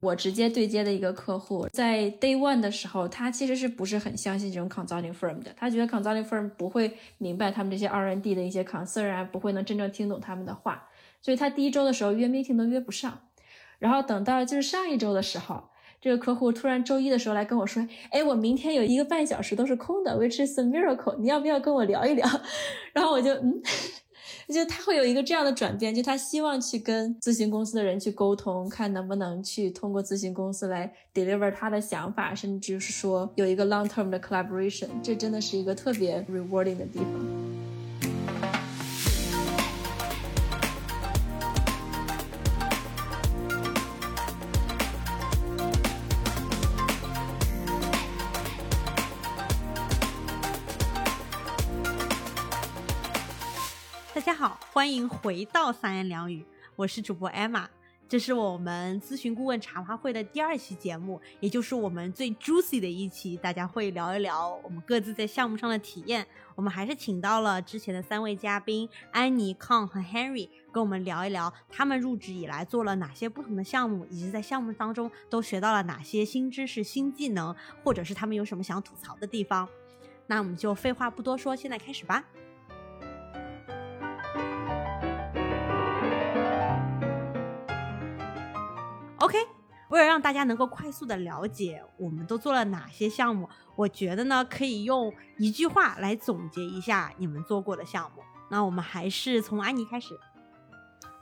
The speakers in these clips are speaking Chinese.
我直接对接的一个客户，在 day one 的时候，他其实是不是很相信这种 consulting firm 的？他觉得 consulting firm 不会明白他们这些 R&D 的一些 concern 啊，不会能真正听懂他们的话，所以他第一周的时候约 meeting 都约不上。然后等到就是上一周的时候，这个客户突然周一的时候来跟我说：“哎，我明天有一个半小时都是空的，which is a miracle，你要不要跟我聊一聊？”然后我就嗯。就他会有一个这样的转变，就他希望去跟咨询公司的人去沟通，看能不能去通过咨询公司来 deliver 他的想法，甚至是说有一个 long term 的 collaboration，这真的是一个特别 rewarding 的地方。欢迎回到三言两语，我是主播 Emma，这是我们咨询顾问茶话会的第二期节目，也就是我们最 juicy 的一期，大家会聊一聊我们各自在项目上的体验。我们还是请到了之前的三位嘉宾安妮、康和 Henry，跟我们聊一聊他们入职以来做了哪些不同的项目，以及在项目当中都学到了哪些新知识、新技能，或者是他们有什么想吐槽的地方。那我们就废话不多说，现在开始吧。OK，为了让大家能够快速的了解我们都做了哪些项目，我觉得呢可以用一句话来总结一下你们做过的项目。那我们还是从安妮开始。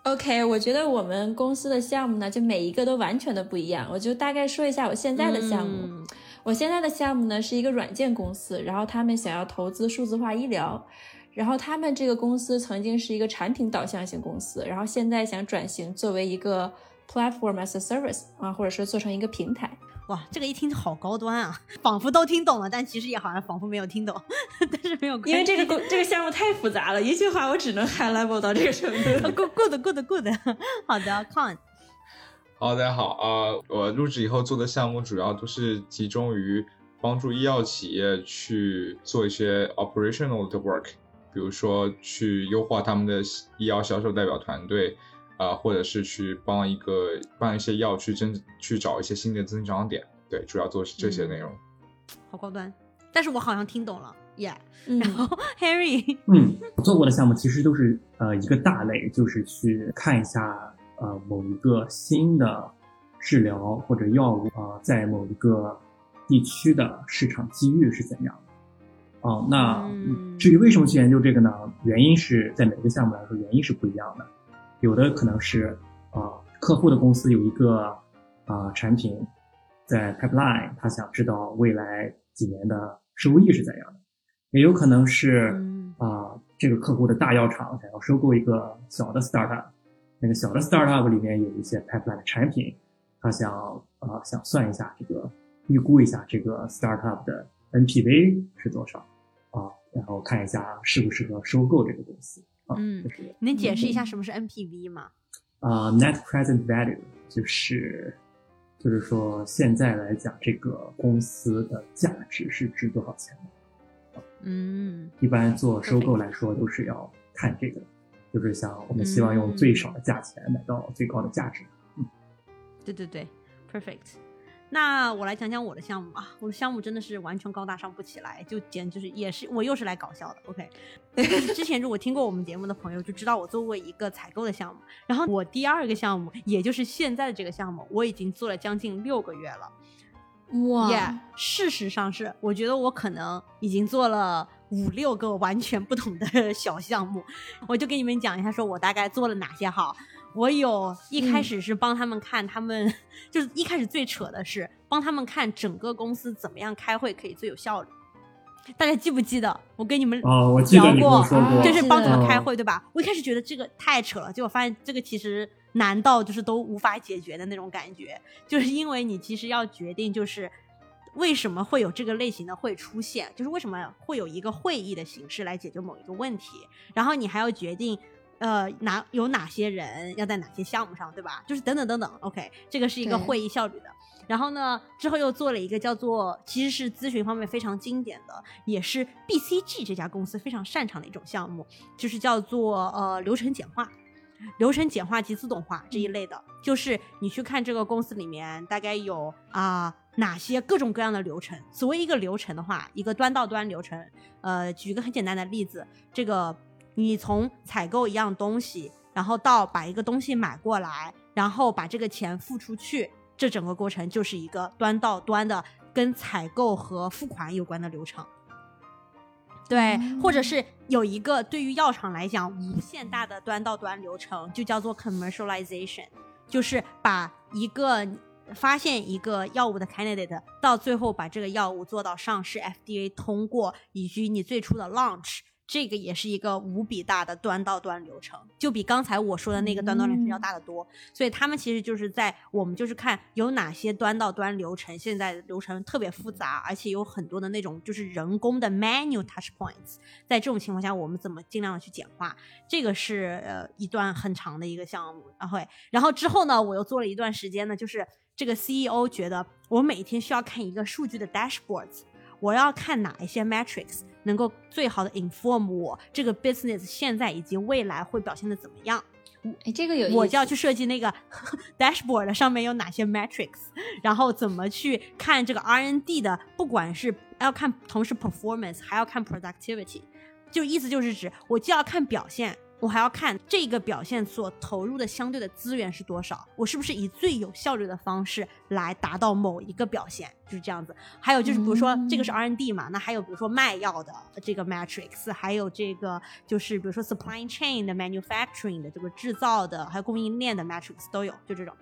OK，我觉得我们公司的项目呢，就每一个都完全的不一样。我就大概说一下我现在的项目。我现在的项目呢是一个软件公司，然后他们想要投资数字化医疗，然后他们这个公司曾经是一个产品导向型公司，然后现在想转型作为一个。Platform as a service 啊，或者是做成一个平台，哇，这个一听就好高端啊，仿佛都听懂了，但其实也好像仿佛没有听懂，但是没有，因为这个公这个项目太复杂了，一句话我只能 high level 到这个程度。Good good good，好的，Con。好，大家好啊，我入职以后做的项目主要都是集中于帮助医药企业去做一些 operational 的 work，比如说去优化他们的医药销售代表团队。啊，或者是去帮一个帮一些药去增去找一些新的增长点，对，主要做是这些内容。好高端，但是我好像听懂了，Yeah。然后 Harry，嗯，做过的项目其实都是呃一个大类，就是去看一下呃某一个新的治疗或者药物啊，在某一个地区的市场机遇是怎样的。哦，那至于为什么去研究这个呢？原因是在每个项目来说，原因是不一样的。有的可能是啊，客户的公司有一个啊产品在 pipeline，他想知道未来几年的收益是怎样的；也有可能是啊，这个客户的大药厂想要收购一个小的 startup，那个小的 startup 里面有一些 pipeline 的产品，他想啊想算一下这个预估一下这个 startup 的 NPV 是多少啊，然后看一下适不适合收购这个公司。嗯，能解释一下什么是 NPV 吗？啊，Net Present Value 就是就是说现在来讲，这个公司的价值是值多少钱的？嗯，一般做收购来说都是要看这个，就是想我们希望用最少的价钱买到最高的价值。嗯，对对对，Perfect。那我来讲讲我的项目吧。我的项目真的是完全高大上不起来，就简直是也是我又是来搞笑的。OK，之前如果听过我们节目的朋友就知道我做过一个采购的项目。然后我第二个项目，也就是现在的这个项目，我已经做了将近六个月了。哇，事实上是，我觉得我可能已经做了五六个完全不同的 小项目。我就给你们讲一下，说我大概做了哪些哈。我有一开始是帮他们看，他们就是一开始最扯的是帮他们看整个公司怎么样开会可以最有效率。大家记不记得我跟你们聊过，就是帮他们开会对吧？我一开始觉得这个太扯了，结果发现这个其实难到就是都无法解决的那种感觉，就是因为你其实要决定就是为什么会有这个类型的会出现，就是为什么会有一个会议的形式来解决某一个问题，然后你还要决定。呃，哪有哪些人要在哪些项目上，对吧？就是等等等等。OK，这个是一个会议效率的。然后呢，之后又做了一个叫做，其实是咨询方面非常经典的，也是 BCG 这家公司非常擅长的一种项目，就是叫做呃流程简化。流程简化及自动化这一类的，就是你去看这个公司里面大概有啊、哪些各种各样的流程。所谓一个流程的话，一个端到端流程，呃，举一个很简单的例子，这个你从采购一样东西，然后到把一个东西买过来，然后把这个钱付出去，这整个过程就是一个端到端的跟采购和付款有关的流程。对，或者是有一个对于药厂来讲无限大的端到端流程，就叫做 commercialization，就是把一个发现一个药物的 candidate，到最后把这个药物做到上市，FDA 通过，以及你最初的 launch。这个也是一个无比大的端到端流程，就比刚才我说的那个端到端流程要大得多。所以他们其实就是在我们就是看有哪些端到端流程，现在的流程特别复杂，而且有很多的那种就是人工的 manual touch points。在这种情况下，我们怎么尽量的去简化？这个是呃一段很长的一个项目。然后，然后之后呢，我又做了一段时间呢，就是这个 CEO 觉得我每天需要看一个数据的 dashboards。我要看哪一些 metrics 能够最好的 inform 我这个 business 现在以及未来会表现的怎么样？哎，这个有意思我就要去设计那个 dashboard 上面有哪些 metrics，然后怎么去看这个 R&D 的，不管是要看同时 performance，还要看 productivity，就意思就是指我既要看表现。我还要看这个表现所投入的相对的资源是多少，我是不是以最有效率的方式来达到某一个表现，就是这样子。还有就是比如说这个是 R&D 嘛，那还有比如说卖药的这个 matrix，还有这个就是比如说 supply chain 的 manufacturing 的这个制造的，还有供应链的 matrix 都有，就这种。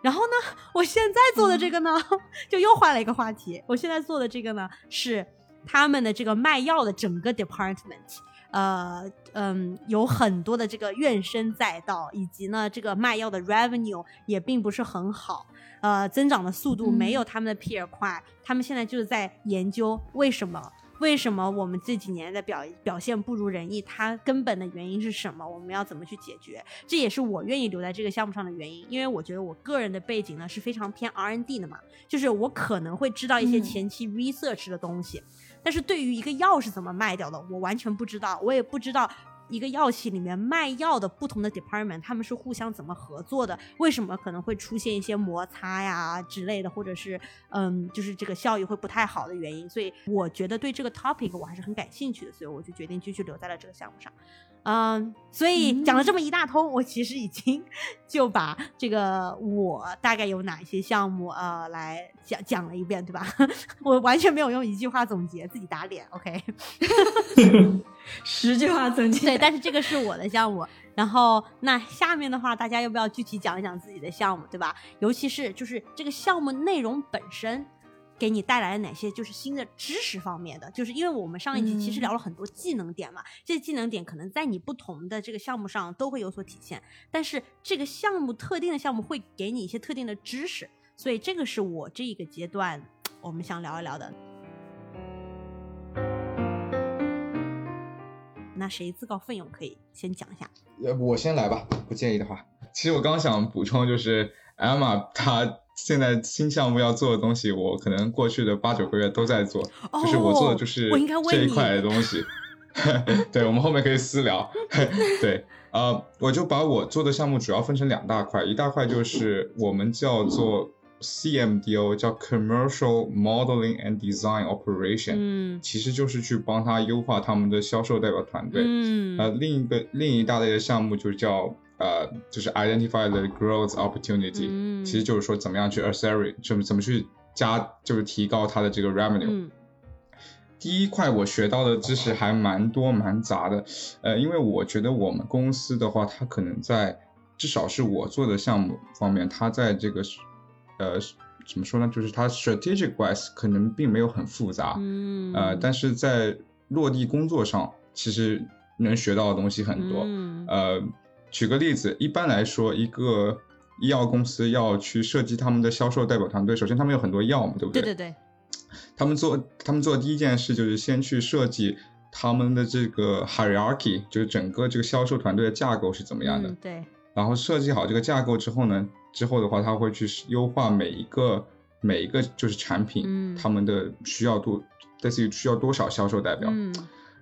然后呢，我现在做的这个呢，就又换了一个话题。我现在做的这个呢，是他们的这个卖药的整个 department。呃嗯，有很多的这个怨声载道，以及呢，这个卖药的 revenue 也并不是很好，呃，增长的速度没有他们的 peer 快。他们现在就是在研究为什么，为什么我们这几年的表表现不如人意，它根本的原因是什么？我们要怎么去解决？这也是我愿意留在这个项目上的原因，因为我觉得我个人的背景呢是非常偏 R N D 的嘛，就是我可能会知道一些前期 research 的东西。但是对于一个药是怎么卖掉的，我完全不知道，我也不知道一个药企里面卖药的不同的 department，他们是互相怎么合作的，为什么可能会出现一些摩擦呀之类的，或者是嗯，就是这个效益会不太好的原因。所以我觉得对这个 topic 我还是很感兴趣的，所以我就决定继续留在了这个项目上。嗯，所以讲了这么一大通，我其实已经 就把这个我大概有哪些项目呃来讲讲了一遍，对吧？我完全没有用一句话总结，自己打脸。OK，十句话总结。对，但是这个是我的项目。然后那下面的话，大家要不要具体讲一讲自己的项目，对吧？尤其是就是这个项目内容本身。给你带来了哪些就是新的知识方面的？就是因为我们上一集其实聊了很多技能点嘛，嗯、这些技能点可能在你不同的这个项目上都会有所体现，但是这个项目特定的项目会给你一些特定的知识，所以这个是我这一个阶段 我们想聊一聊的。那谁自告奋勇可以先讲一下？呃，我先来吧，不介意的话。其实我刚想补充就是 Emma 她。现在新项目要做的东西，我可能过去的八九个月都在做，哦、就是我做的就是这一块的东西。对，我们后面可以私聊。对，呃，我就把我做的项目主要分成两大块，一大块就是我们叫做 CMDO，叫 Commercial Modeling and Design Operation，嗯，其实就是去帮他优化他们的销售代表团队。嗯，呃，另一个另一大类的项目就叫。呃，就是 identify the growth opportunity，、嗯、其实就是说怎么样去 accelerate，怎么怎么去加，就是提高它的这个 revenue。嗯、第一块我学到的知识还蛮多蛮杂的，呃，因为我觉得我们公司的话，它可能在至少是我做的项目方面，它在这个呃怎么说呢，就是它 strategic wise 可能并没有很复杂，嗯，呃，但是在落地工作上，其实能学到的东西很多，嗯、呃。举个例子，一般来说，一个医药公司要去设计他们的销售代表团队，首先他们有很多药嘛，对不对？对对对。他们做他们做的第一件事就是先去设计他们的这个 hierarchy，就是整个这个销售团队的架构是怎么样的。嗯、对。然后设计好这个架构之后呢，之后的话他会去优化每一个每一个就是产品，嗯、他们的需要多类似于需要多少销售代表。嗯。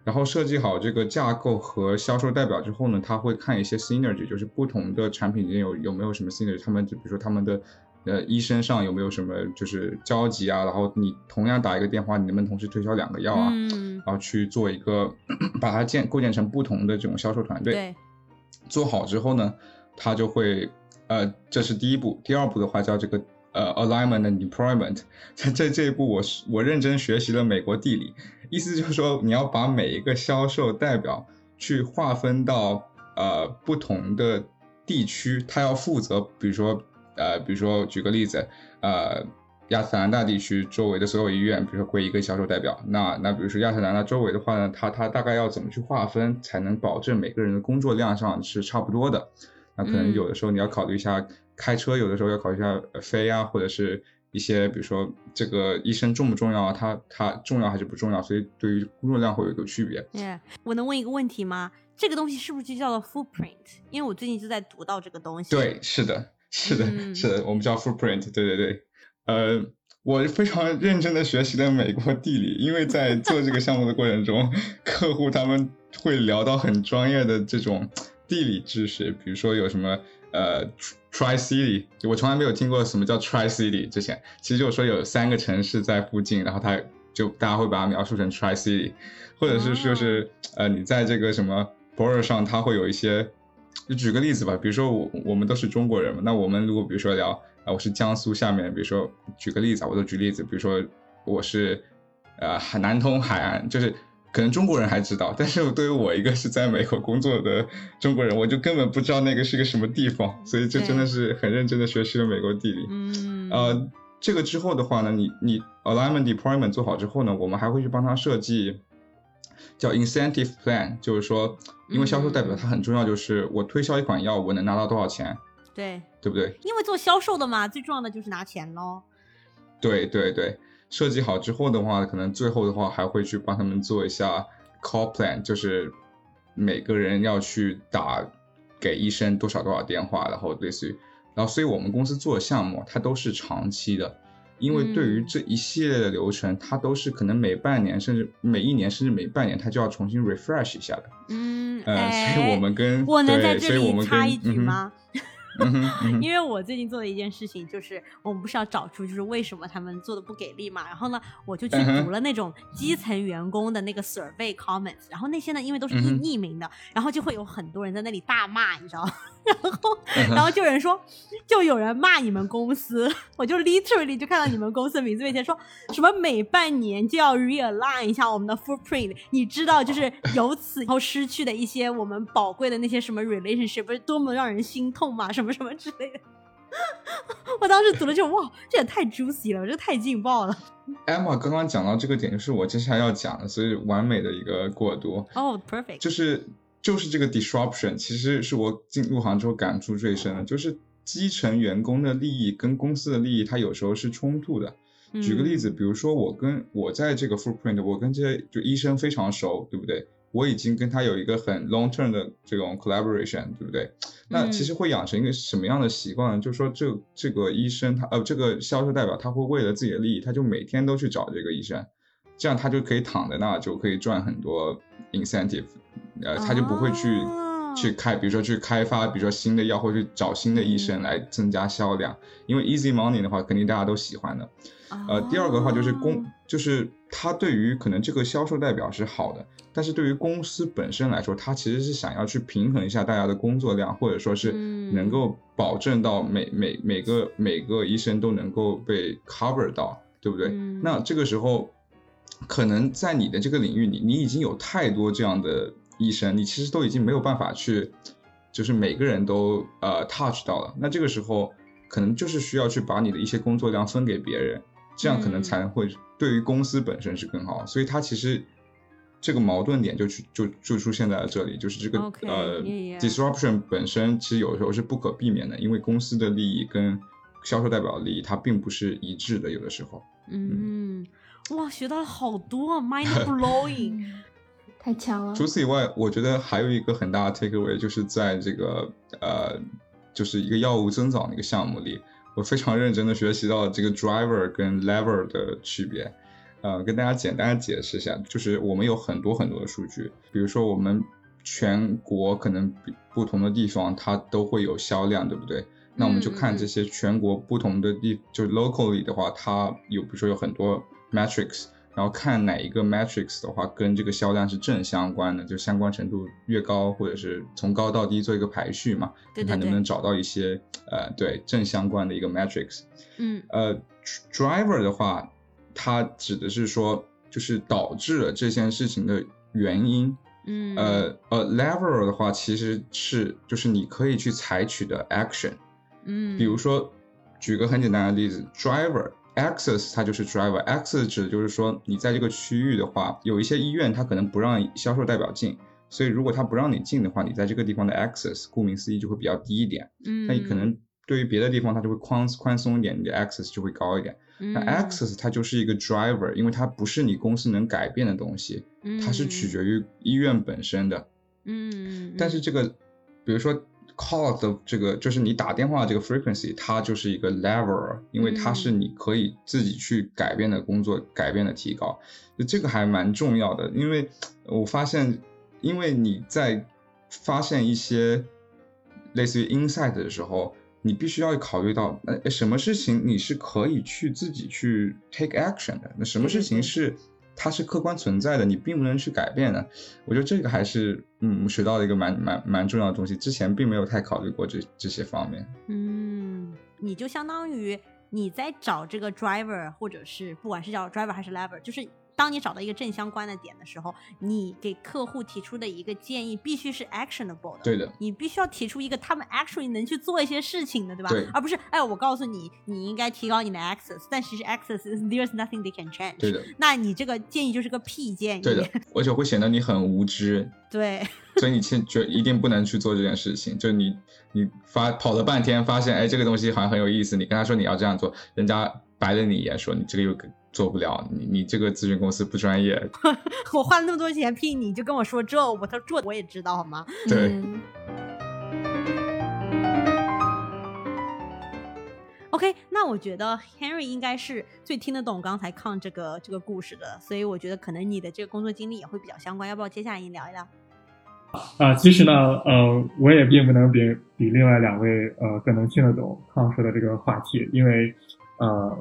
然后设计好这个架构和销售代表之后呢，他会看一些 synergy，就是不同的产品间有有没有什么 synergy，他们就比如说他们的呃医生上有没有什么就是交集啊，然后你同样打一个电话，你能不能同时推销两个药啊？嗯，然后去做一个把它建构建成不同的这种销售团队。对，做好之后呢，他就会呃，这是第一步。第二步的话叫这个呃 alignment and deployment。在这这一步我是我认真学习了美国地理，意思就是说你要把每一个销售代表去划分到呃不同的地区，他要负责，比如说呃，比如说举个例子，呃。亚特兰大地区周围的所有医院，比如说归一个销售代表。那那比如说亚特兰大周围的话呢，他他大概要怎么去划分，才能保证每个人的工作量上是差不多的？那可能有的时候你要考虑一下开车，有的时候要考虑一下飞啊，或者是一些比如说这个医生重不重要啊？他他重要还是不重要？所以对于工作量会有一个区别。Yeah，我能问一个问题吗？这个东西是不是就叫做 footprint？因为我最近就在读到这个东西。对，是的，是的，嗯是的，我们叫 footprint。对对对。呃，我非常认真的学习了美国地理，因为在做这个项目的过程中，客户他们会聊到很专业的这种地理知识，比如说有什么呃 Tri City，我从来没有听过什么叫 Tri City 之前，其实就是说有三个城市在附近，然后它就大家会把它描述成 Tri City，或者是就是呃你在这个什么 border 上，它会有一些，就举个例子吧，比如说我我们都是中国人嘛，那我们如果比如说聊。啊，我是江苏下面，比如说举个例子啊，我都举例子，比如说我是呃海南通海岸，就是可能中国人还知道，但是对于我一个是在美国工作的中国人，我就根本不知道那个是个什么地方，所以就真的是很认真的学习了美国地理。嗯，呃，这个之后的话呢，你你 alignment deployment 做好之后呢，我们还会去帮他设计叫 incentive plan，就是说，因为销售代表他很重要，就是我推销一款药，我能拿到多少钱，对，对不对？因为做销售的嘛，最重要的就是拿钱喽。对对对，设计好之后的话，可能最后的话还会去帮他们做一下 call plan，就是每个人要去打给医生多少多少电话，然后类似于，然后所以我们公司做的项目它都是长期的，因为对于嗯这一系列的流程，它都是可能每半年甚至每一年甚至每半年它就要重新 refresh 一下的。嗯，所以我们跟我能在对，这所以我们跟里插一句嗯因为我最近做的一件事情就是，我们不是要找出就是为什么他们做的不给力嘛，然后呢，我就去读了那种基层员工的那个 survey comments，然后那些呢，因为都是匿匿名的，然后就会有很多人在那里大骂，你知道吗？然后然后就有人说，就有人骂你们公司，我就 literally 就看到你们公司的名字面前说什么每半年就要 realign 一下我们的 footprint，你知道就是由此以后失去的一些我们宝贵的那些什么 relationship，不是多么让人心痛嘛，什么什么什么之类的。我当时读了就哇，这也太 juicy 了，这太劲爆了。Emma 刚刚讲到这个点，就是我接下来要讲的，所以完美的一个过渡。哦、p e r f e c t 就是就是这个 disruption，其实是我进入行之后感触最深的，就是基层员工的利益跟公司的利益，它有时候是冲突的。举个例子，比如说我跟我在这个 footprint，我跟这些就医生非常熟，对不对？我已经跟他有一个很 long term 的这种 collaboration，对不对？那其实会养成一个什么样的习惯呢？就是说这这个医生他呃这个销售代表他会为了自己的利益，他就每天都去找这个医生，这样他就可以躺在那就可以赚很多 incentive，呃，他就不会去、哦去开，比如说去开发，比如说新的药，或者去找新的医生来增加销量。因为 easy money 的话，肯定大家都喜欢的。呃，第二个的话就是公哦，就是他对于可能这个销售代表是好的，但是对于公司本身来说，他其实是想要去平衡一下大家的工作量，或者说是嗯能够保证到每每每个每个医生都能够被 cover 到，对不对？嗯那这个时候，可能在你的这个领域里，你已经有太多这样的医生，你其实都已经没有办法去，就是每个人都呃 touch 到了。那这个时候，可能就是需要去把你的一些工作量分给别人，这样可能嗯才会对于公司本身是更好。所以它其实这个矛盾点就去就就出现在了这里，就是这个呃 yeah, yeah disruption 本身其实有时候是不可避免的，因为公司的利益跟销售代表的利益它并不是一致的，有的时候。嗯，哇，学到了好多，mind blowing。嗯太强了。除此以外，我觉得还有一个很大的 take away，就是在这个呃，就是一个药物增长的一个项目里，我非常认真的学习到这个 driver 跟 lever 的区别。呃，跟大家简单的解释一下，就是我们有很多很多的数据，比如说我们全国可能不同的地方它都会有销量，对不对？那我们就看这些全国不同的地，就 locally 的话，它有比如说有很多 metrics，然后看哪一个 metrics 的话跟这个销量是正相关的，就相关程度越高，或者是从高到低做一个排序嘛，对对看能不能找到一些呃对正相关的一个 metrics。嗯呃，driver 的话，它指的是说就是导致了这件事情的原因。嗯呃呃，lever 的话其实是就是你可以去采取的 action。嗯，比如说，举个很简单的例子，driver access 它就是 driver，access 指的就是说你在这个区域的话，有一些医院它可能不让销售代表进，所以如果它不让你进的话，你在这个地方的 access 顾名思义就会比较低一点。嗯，那你可能对于别的地方它就会宽宽松一点，你的 access 就会高一点。那嗯 access 它就是一个 driver，因为它不是你公司能改变的东西，它是取决于医院本身的。嗯，嗯，但是这个，比如说 call 的这个，就是你打电话这个 frequency，它就是一个 lever，因为它是你可以自己去改变的工作，改变的提高，就这个还蛮重要的。因为我发现，因为你在发现一些类似于 insight 的时候，你必须要考虑到，呃，什么事情你是可以去自己去 take action 的，那什么事情是它是客观存在的，你并不能去改变的。我觉得这个还是嗯学到了一个蛮蛮蛮重要的东西，之前并没有太考虑过这这些方面。嗯，你就相当于你在找这个 driver，或者是不管是叫 driver 还是 lever，就是当你找到一个正相关的点的时候，你给客户提出的一个建议必须是 actionable 的。对的，你必须要提出一个他们 actually 能去做一些事情的，对吧？对而不是哎，我告诉你，你应该提高你的 access，但其实 access is there's nothing they can change。对的，那你这个建议就是个屁建议。对的，而且会显得你很无知，对所以你先觉一定不能去做这件事情。就你你发跑了半天，发现哎这个东西好像很有意思，你跟他说你要这样做，人家白了你一眼，说你这个又做不了，你你这个咨询公司不专业。我花了那么多钱聘你，就跟我说这，我他说这我也知道好吗？对嗯 OK，那我觉得 Henry 应该是最听得懂刚才抗这个这个故事的，所以我觉得可能你的这个工作经历也会比较相关。要不要接下来你聊一聊？啊、其实呢，呃，我也并不能比比另外两位呃更能听得懂康说的这个话题，因为呃，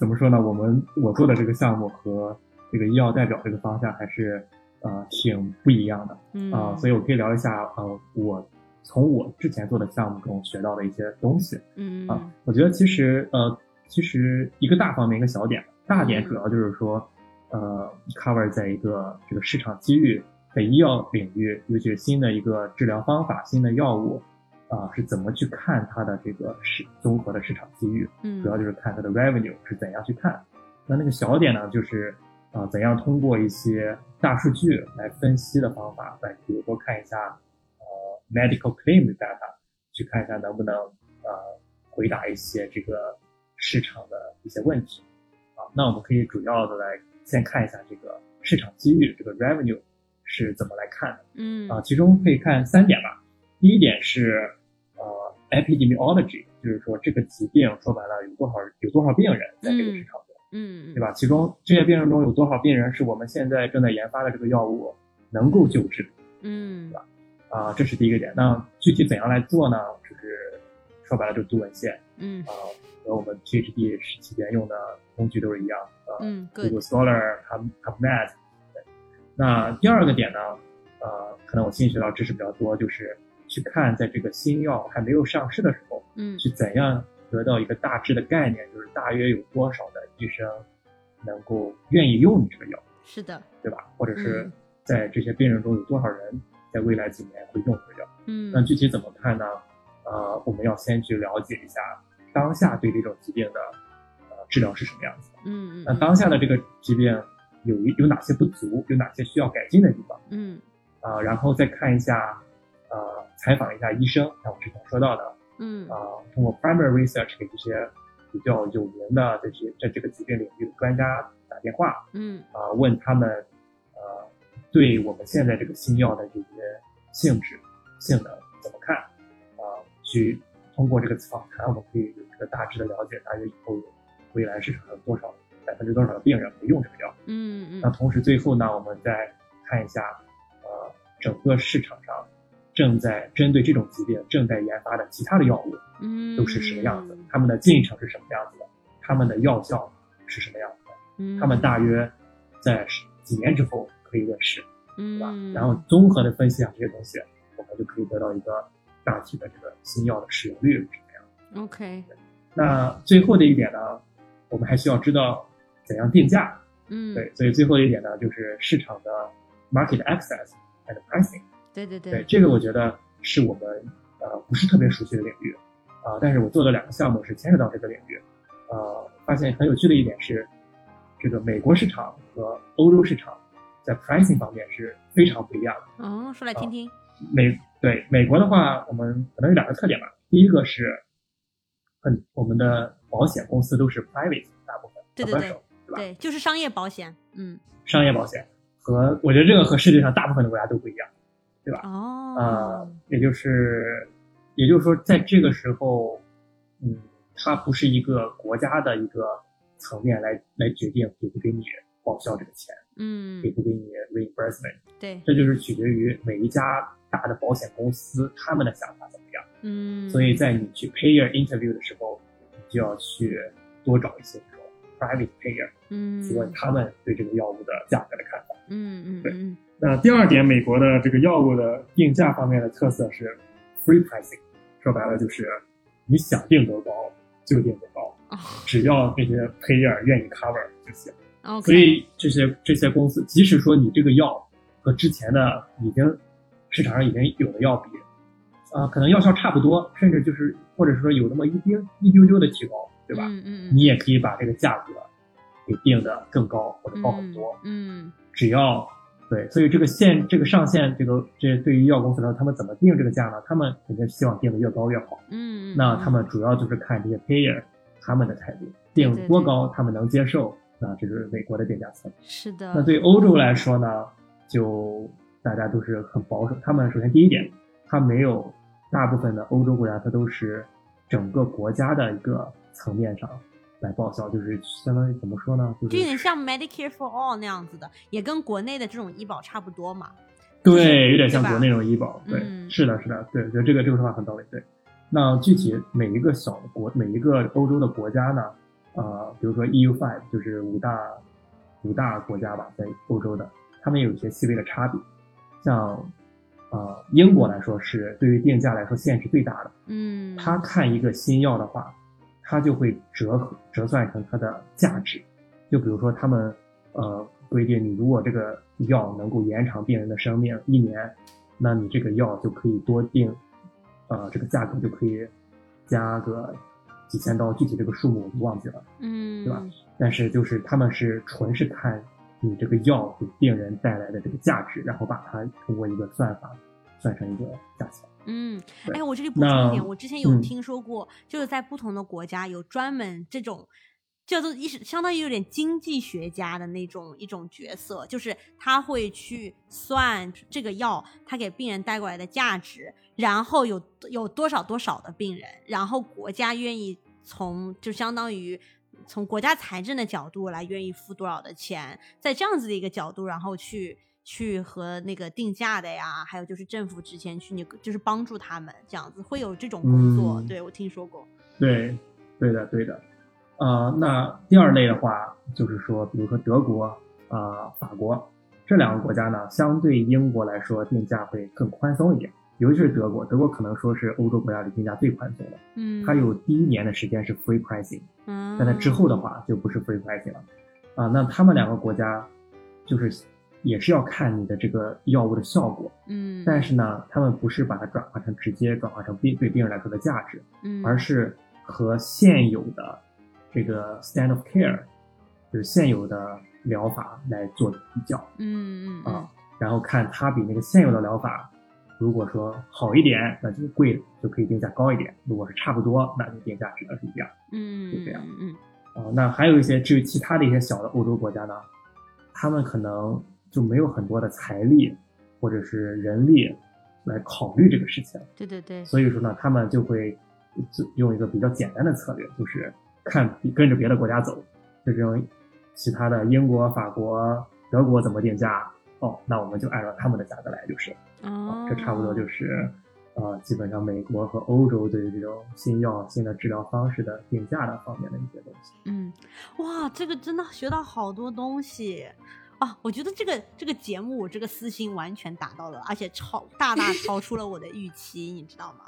怎么说呢，我们我做的这个项目和这个医药代表这个方向还是呃挺不一样的嗯。啊、所以我可以聊一下呃我从我之前做的项目中学到的一些东西嗯啊、我觉得其实呃其实一个大方面一个小点，大点主要就是说呃 cover 在一个这个市场机遇。在医药领域，尤其是新的一个治疗方法、新的药物，啊、是怎么去看它的这个市综合的市场机遇？嗯主要就是看它的 revenue 是怎样去看。那那个小点呢，就是啊、怎样通过一些大数据来分析的方法，来比如说看一下呃 medical claim data，去看一下能不能呃回答一些这个市场的一些问题。啊，那我们可以主要的来先看一下这个市场机遇，这个 revenue 是怎么来看的。嗯啊，其中可以看三点吧。第一点是呃 epidemiology，就是说这个疾病说白了有多少有多少病人在这个市场中，嗯对吧？其中这些病人中有多少病人是我们现在正在研发的这个药物能够救治的嗯啊，这是第一个点。那具体怎样来做呢？就是说白了就是读文献嗯啊，和我们 PhD 期间用的工具都是一样，呃，嗯 Google，good，Scholar、Pub PubMed。对那第二个点呢，呃，可能我新学到知识比较多，就是去看在这个新药还没有上市的时候，嗯去怎样得到一个大致的概念，就是大约有多少的医生能够愿意用你这个药，是的，对吧？或者是嗯在这些病人中有多少人在未来几年会用这个药？嗯那具体怎么看呢？呃，我们要先去了解一下当下对这种疾病的呃治疗是什么样子的。嗯那当下的这个疾病有一有哪些不足，有哪些需要改进的地方嗯啊、然后再看一下，呃，采访一下医生，像我之前说到的，嗯。啊、通过 primary research 给这些比较有名的这些在这个疾病领域的专家打电话嗯。啊、问他们，呃，对我们现在这个新药的这些性质、性能怎么看？啊、去通过这个访谈，我们可以有一个大致的了解，大约以后有未来市场上有多少百分之多少的病人会用这个药。嗯。那同时最后呢，我们再看一下，呃，整个市场上正在针对这种疾病正在研发的其他的药物嗯，都是什么样子，他们的进程是什么样子的，他们的药效是什么样子的，嗯，他们大约在几年之后可以问世，对吧？嗯，然后综合的分析下这些东西，我们就可以得到一个大体的这个新药的使用率是什么样的。OK，那最后的一点呢，我们还需要知道怎样定价。嗯，对，所以最后一点呢，就是市场的 market access and pricing。对对对，这个我觉得是我们呃不是特别熟悉的领域啊、但是我做的两个项目是牵扯到这个领域。呃，发现很有趣的一点是，这个美国市场和欧洲市场在 pricing 方面是非常不一样的。哦，说来听听。美对美国的话，我们可能有两个特点吧。第一个是，很我们的保险公司都是 private，大部分对对对吧？对，就是商业保险。嗯，商业保险和我觉得这个和世界上大部分的国家都不一样，对吧？哦，呃，也就是也就是说，在这个时候，嗯，它不是一个国家的一个层面来来决定给不给你报销这个钱，嗯。给，不给你 reimbursement，对，这就是取决于每一家大的保险公司他们的想法怎么样。嗯，所以在你去 payer interview 的时候，你就要去多找一些这种 private payer，嗯，去问他们对这个药物的价格的看法。嗯嗯对。嗯那第二点，美国的这个药物的定价方面的特色是 free pricing，说白了就是你想定多高就定多高，哦 只要这些 payer 愿意 cover 就行。所以这些这些公司，即使说你这个药和之前的已经市场上已经有的药比，啊、可能药效差不多，甚至就是或者说有那么一丁一丢丢的提高，对吧？嗯嗯，你也可以把这个价格给定的更高或者高很多，嗯只要对，所以这个限这个上限，这个这对于药公司来说，他们怎么定这个价呢？他们肯定希望定的越高越好。嗯，那他们主要就是看这些 payer 他们的态度，定多高他们能接受，那这是美国的定价策略。是的，那对欧洲来说呢，就大家都是很保守。他们首先第一点，它没有大部分的欧洲国家，它都是整个国家的一个层面上来报销，就是相当于怎么说呢？就就是有点像 Medicare for All 那样子的，也跟国内的这种医保差不多嘛。对，有点像国内那种医保。对，嗯是的，是的，对，我觉得这个这个说法很到位。对，那具体每一个小国，每一个欧洲的国家呢，呃，比如说 EU five 就是五大五大国家吧，在欧洲的，他们有一些细微的差别。像呃英国来说是对于定价来说限制最大的，嗯，他看一个新药的话，他就会折合折算成它的价值。就比如说他们呃规定，你如果这个药能够延长病人的生命一年，那你这个药就可以多定，呃这个价格就可以加个几千刀，具体这个数目我就忘记了。嗯，对吧但是就是他们是纯是看你这个药给病人带来的这个价值，然后把它通过一个算法算成一个价钱。嗯，对哎，我这里补充一点，我之前有嗯听说过，就是在不同的国家有专门这种叫做一是相当于有点经济学家的那种一种角色，就是他会去算这个药它给病人带过来的价值，然后有有多少多少的病人，然后国家愿意从就相当于。从国家财政的角度来，愿意付多少的钱，在这样子的一个角度，然后去去和那个定价的呀，还有就是政府之前去你就是帮助他们这样子，会有这种工作。嗯对我听说过。对，对的，对的。呃，那第二类的话，就是说，比如说德国啊、法国这两个国家呢，相对英国来说，定价会更宽松一点。尤其是德国，德国可能说是欧洲国家里定价最宽松的，嗯，它有第一年的时间是 free pricing，嗯，但在之后的话就不是 free pricing 了。啊、那他们两个国家就是也是要看你的这个药物的效果，嗯，但是呢，他们不是把它转化成直接转化成病对病人来说的价值，嗯，而是和现有的这个 stand of care，就是现有的疗法来做比较。嗯嗯啊，然后看它比那个现有的疗法，如果说好一点，那就贵，就可以定价高一点；如果是差不多，那就定价只能是一样嗯，就这样。嗯。啊。那还有一些至于其他的一些小的欧洲国家呢，他们可能就没有很多的财力或者是人力来考虑这个事情。对对对，所以说呢，他们就会就用一个比较简单的策略，就是看跟着别的国家走，就这种其他的英国、法国、德国怎么定价，哦，那我们就按照他们的价格来就是，哦，这差不多就是，呃，基本上美国和欧洲对于这种新药、新的治疗方式的定价的方面的一些东西。嗯，哇，这个真的学到好多东西啊！我觉得这个这个节目，我这个私心完全达到了，而且超大大超出了我的预期，你知道吗？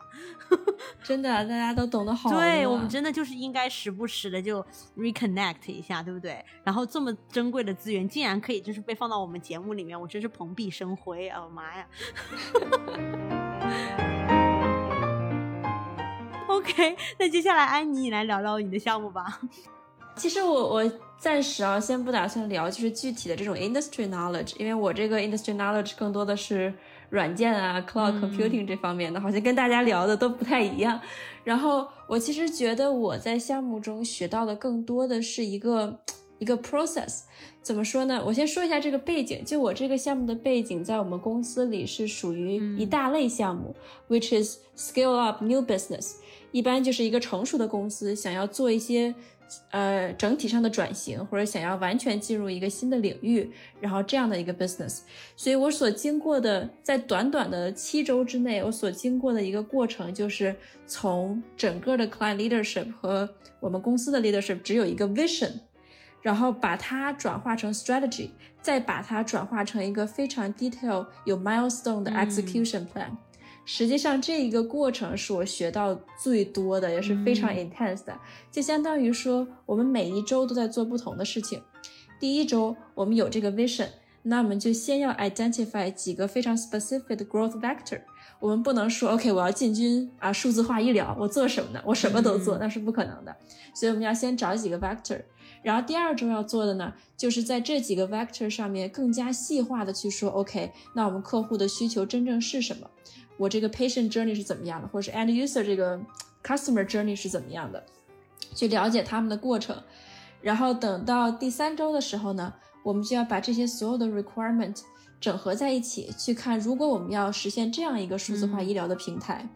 真的，大家都懂得好。对我们真的就是应该时不时的就 reconnect 一下，对不对？然后这么珍贵的资源，竟然可以就是被放到我们节目里面，我真是蓬荜生辉啊！我妈呀！OK，那接下来安妮，你来聊聊你的项目吧。其实我我暂时啊，先不打算聊就是具体的这种 industry knowledge，因为我这个 industry knowledge 更多的是软件啊、cloud 嗯 computing 这方面的，好像跟大家聊的都不太一样。然后我其实觉得我在项目中学到的更多的是一个一个 process。怎么说呢？我先说一下这个背景，就我这个项目的背景，在我们公司里是属于一大类项目、w h i c h is scale up new business。一般就是一个成熟的公司想要做一些呃整体上的转型，或者想要完全进入一个新的领域，然后这样的一个 business。所以我所经过的，在短短的七周之内，我所经过的一个过程，就是从整个的 client leadership 和我们公司的 leadership 只有一个 vision，然后把它转化成 strategy，再把它转化成一个非常 detail 有 milestone 的嗯 execution plan。实际上，这一个过程是我学到最多的，也是非常嗯 intense 的。就相当于说，我们每一周都在做不同的事情。第一周我们有这个 vision，那我们就先要 identify 几个非常 specific 的 growth vector。我们不能说 OK，我要进军啊数字化医疗，我做什么呢？我什么都做，嗯那是不可能的。所以我们要先找几个 vector。然后第二周要做的呢，就是在这几个 vector 上面更加细化的去说，OK，那我们客户的需求真正是什么？我这个 patient journey 是怎么样的，或者是 end user 这个 customer journey 是怎么样的，去了解他们的过程。然后等到第三周的时候呢，我们就要把这些所有的 requirement 整合在一起，去看如果我们要实现这样一个数字化嗯医疗的平台，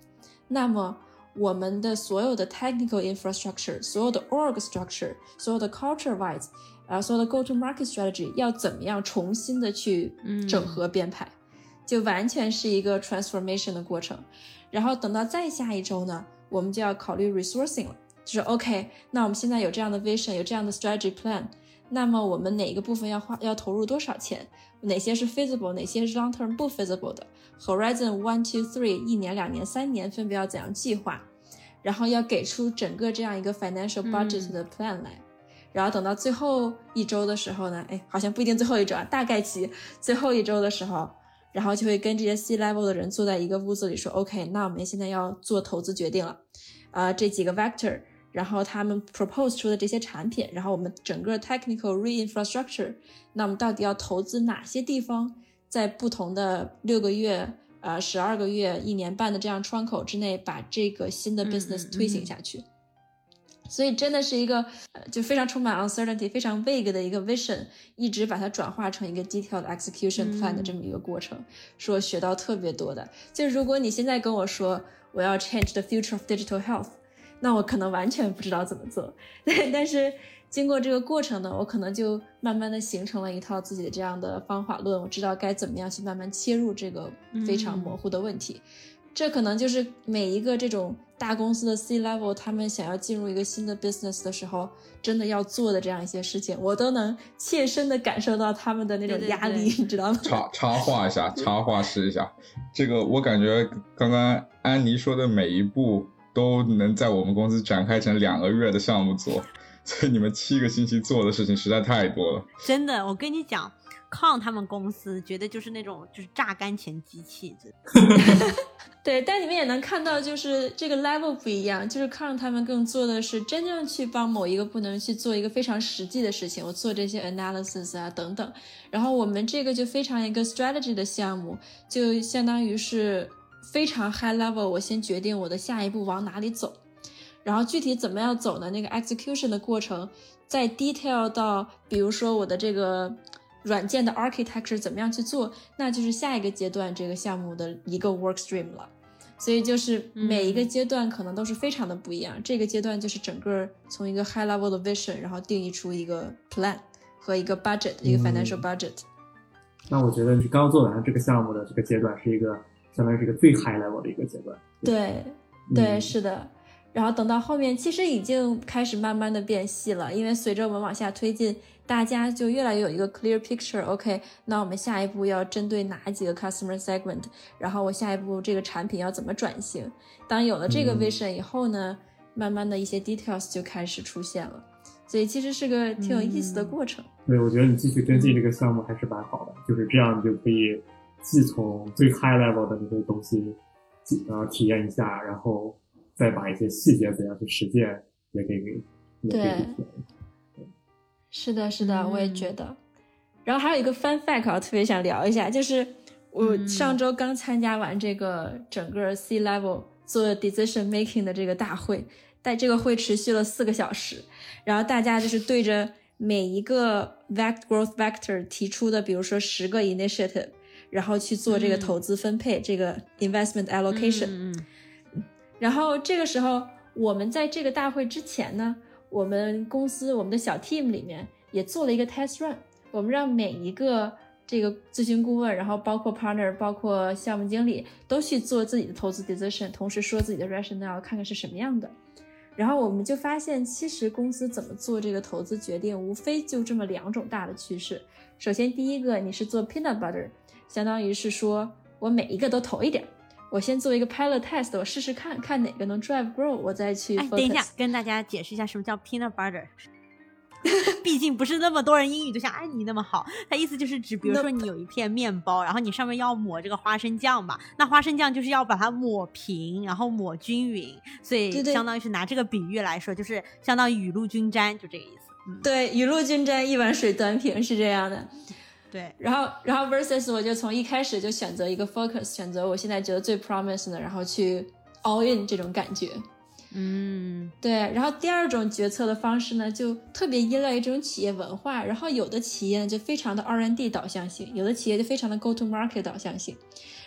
那么我们的所有的 technical infrastructure、所有的 org structure、所有的 culture wise，啊，所有的 go to market strategy 要怎么样重新的去整合编排，就完全是一个 transformation 的过程。然后等到再下一周呢，我们就要考虑 resourcing 了，就是 OK，那我们现在有这样的 vision，有这样的 strategy plan，那么我们哪一个部分要花要投入多少钱？哪些是 feasible，哪些是 long term 不 feasible 的？Horizon one two three 一年、两年、三年分别要怎样计划？然后要给出整个这样一个 financial budget 的 plan 来。然后等到最后一周的时候呢，哎，好像不一定最后一周啊，大概其最后一周的时候，然后就会跟这些 C level 的人坐在一个屋子里说，OK，那我们现在要做投资决定了，啊、这几个 vector，然后他们 propose 出的这些产品，然后我们整个 technical re-infrastructure，那我们到底要投资哪些地方，在不同的六个月、呃十二个月、一年半的这样窗口之内，把这个新的嗯 business 嗯推行下去。所以真的是一个呃，就非常充满 uncertainty、非常 vague 的一个 vision，一直把它转化成一个 detailed execution plan 的这么一个过程，是我学到特别多的。就如果你现在跟我说我要 change the future of digital health，那我可能完全不知道怎么做。但是经过这个过程呢，我可能就慢慢的形成了一套自己的这样的方法论，我知道该怎么样去慢慢切入这个非常模糊的问题。这可能就是每一个这种大公司的 C level，他们想要进入一个新的 business 的时候，真的要做的这样一些事情，我都能切身的感受到他们的那种对对压力，对你知道吗？插插话一下，插话试一下。这个我感觉刚刚安妮说的每一步都能在我们公司展开成两个月的项目做，所以你们七个星期做的事情实在太多了。真的，我跟你讲，抗他们公司觉得就是那种就是榨干钱机器，对，但你们也能看到，就是这个 level 不一样，就是看他们更做的是真正去帮某一个部门去做一个非常实际的事情，我做这些 analysis 啊等等。然后我们这个就非常一个 strategy 的项目，就相当于是非常 high level，我先决定我的下一步往哪里走，然后具体怎么样走呢？那个 execution 的过程，再 detail 到，比如说我的这个。软件的 architecture 怎么样去做，那就是下一个阶段这个项目的一个 work stream 了。所以就是每一个阶段可能都是非常的不一样。这个阶段就是整个从一个 high level 的 vision，然后定义出一个 plan 和一个 budget，一个 financial budget。那我觉得你刚做完这个项目的这个阶段是一个相当于是一个最 high level 的一个阶段。对，对，嗯是的。然后等到后面，其实已经开始慢慢的变细了，因为随着我们往下推进，大家就越来越有一个 clear picture。OK，那我们下一步要针对哪几个 customer segment？然后我下一步这个产品要怎么转型？当有了这个嗯 vision 以后呢，慢慢的一些 details 就开始出现了。所以其实是个挺有意思的嗯过程。对，我觉得你继续跟进这个项目还是蛮好的，就是这样，你就可以既从最 high level 的那些东西，呃，体验一下，然后再把一些细节怎样去实践也给给对。是的，是的，我也嗯觉得。然后还有一个 fun fact 我特别想聊一下，就是我嗯上周刚参加完这个整个 C level 做 decision making 的这个大会，但这个会持续了四个小时，然后大家就是对着每一个 vect growth vector 提出的，比如说十个 initiative，然后去做这个嗯投资分配，这个 investment allocation。嗯嗯然后这个时候，我们在这个大会之前呢，我们公司我们的小 team 里面也做了一个 test run，我们让每一个这个咨询顾问，然后包括 partner，包括项目经理都去做自己的投资 decision，同时说自己的 rationale，看看是什么样的。然后我们就发现，其实公司怎么做这个投资决定，无非就这么两种大的趋势。首先，第一个，你是做 peanut butter，相当于是说我每一个都投一点儿，我先做一个 pilot test，我试试看看哪个能 drive grow，我再去。哎，等一下，跟大家解释一下什么叫 peanut butter。毕竟不是那么多人英语就像安妮那么好，它意思就是指，比如说你有一片面包，然后你上面要抹这个花生酱嘛，那花生酱就是要把它抹平，然后抹均匀，所以相当于是拿这个比喻来说，就是相当于雨露均沾，就这个意思。嗯，对，雨露均沾，一碗水端平是这样的。对，然后，然后 versus 我就从一开始就选择一个 focus，选择我现在觉得最 promising 的，然后去 all in 这种感觉。嗯对，然后第二种决策的方式呢，就特别依赖于这种企业文化。然后有的企业呢就非常的 R&D 导向性，有的企业就非常的 go to market 导向性。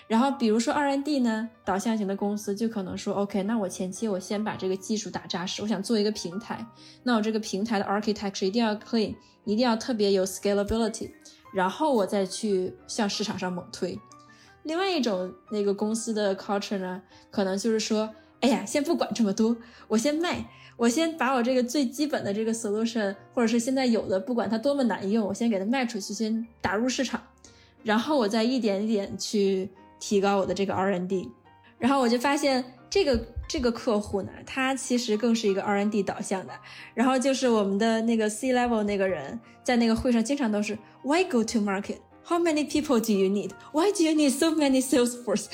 然后比如说 R&D 呢导向型的公司就可能说，OK，那我前期我先把这个技术打扎实，我想做一个平台，那我这个平台的 architecture 一定要 clean，一定要特别有 scalability，然后我再去向市场上猛推。另外一种那个公司的 culture 呢，可能就是说，哎呀，先不管这么多，我先卖，我先把我这个最基本的这个 solution，或者是现在有的，不管它多么难用，我先给它卖出去，先打入市场，然后我再一点一点去提高我的这个 R N D 然后我就发现这个这个客户呢，他其实更是一个 R N D 导向的，然后就是我们的那个 C level 那个人在那个会上经常都是 Why go to market？How many people do you need? Why do you need so many sales force？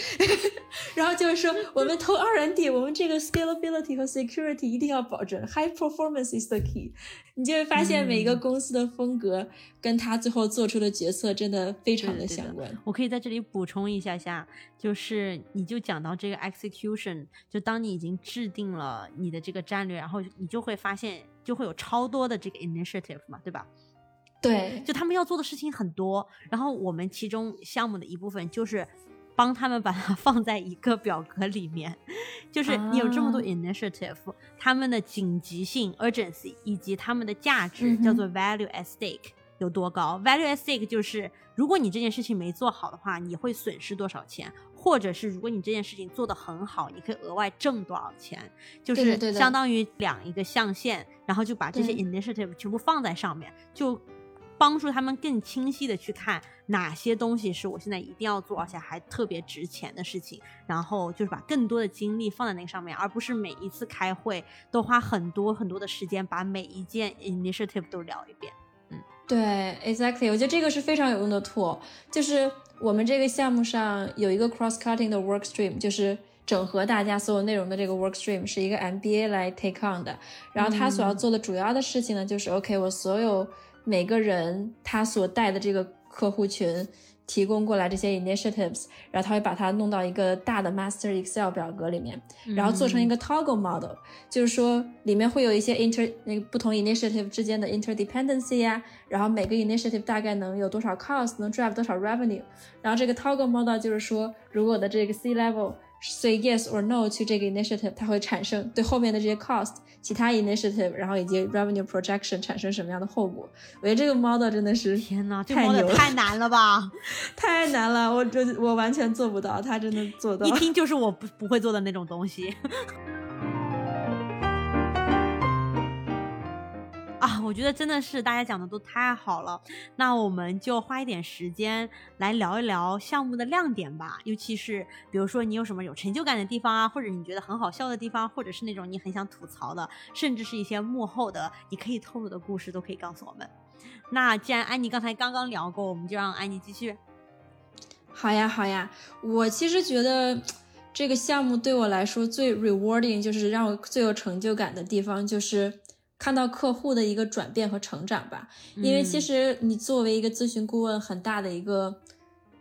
然后就是说，我们投 R&D，我们这个 scalability 和 security 一定要保证，high performance is the key。你就会发现每一个公司的风格跟他最后做出的决策真的非常的对对的相关。我可以在这里补充一下下，就是你就讲到这个 execution，就当你已经制定了你的这个战略，然后你就会发现就会有超多的这个 initiative 嘛，对吧？对，就他们要做的事情很多，然后我们其中项目的一部分就是帮他们把它 放在一个表格里面，就是你有这么多啊 initiative，、他们的紧急性 urgency 以及他们的价值、嗯叫做 value at stake 有多高？value at stake 就是如果你这件事情没做好的话，你会损失多少钱？或者是如果你这件事情做得很好，你可以额外挣多少钱？就是相当于两一个象限，然后就把这些 initiative 全部放在上面，就帮助他们更清晰的去看哪些东西是我现在一定要做，而且还特别值钱的事情，然后就是把更多的精力放在那个上面，而不是每一次开会都花很多很多的时间把每一件 initiative 都聊一遍。嗯对，exactly，我觉得这个是非常有用的 tool。就是我们这个项目上有一个 cross-cutting 的 work stream，就是整合大家所有内容的这个 work stream，是一个 MBA 来 take on 的。然后他所要做的主要的事情呢，就是 OK，我所有每个人他所带的这个客户群。提供过来这些 initiatives，然后他会把它弄到一个大的 master Excel 表格里面，然后做成一个 toggle model，、就是说里面会有一些 inter 那个不同 initiative 之间的 interdependency 呀、然后每个 initiative 大概能有多少 cost，能 drive 多少 revenue，然后这个 toggle model 就是说，如果我的这个 C level say yes or no to 这个 initiative，它会产生对后面的这些 cost，其他 initiative，然后以及 revenue projection 产生什么样的后果。我觉得这个 model 真的是天呐，这 model 太难了吧！太难了，我这我完全做不到，他真的做到一。听就是我不不会做的那种东西。啊，我觉得真的是大家讲的都太好了，那我们就花一点时间来聊一聊项目的亮点吧，尤其是比如说你有什么有成就感的地方啊，或者你觉得很好笑的地方，或者是那种你很想吐槽的，甚至是一些幕后的你可以透露的故事，都可以告诉我们。那既然安妮刚才刚刚聊过，我们就让安妮继续。好呀，好呀，我其实觉得这个项目对我来说最 rewarding，就是让我最有成就感的地方，就是看到客户的一个转变和成长吧。因为其嗯实你作为一个咨询顾问，很大的一个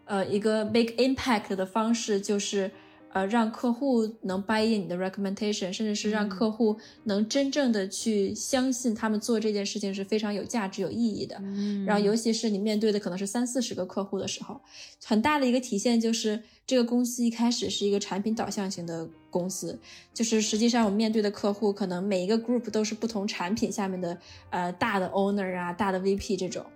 呃一个 make impact 的方式就是。呃，让客户能 buy in 你的 recommendation，甚至是让嗯。客户能真正的去相信他们做这件事情是非常有价值、有意义的。嗯然后，尤其是你面对的可能是三四十个客户的时候，很大的一个体现就是这个公司一开始是一个产品导向型的公司，就是实际上我们面对的客户可能每一个 group 都是不同产品下面的呃大的 owner 啊、大的 VP 这种，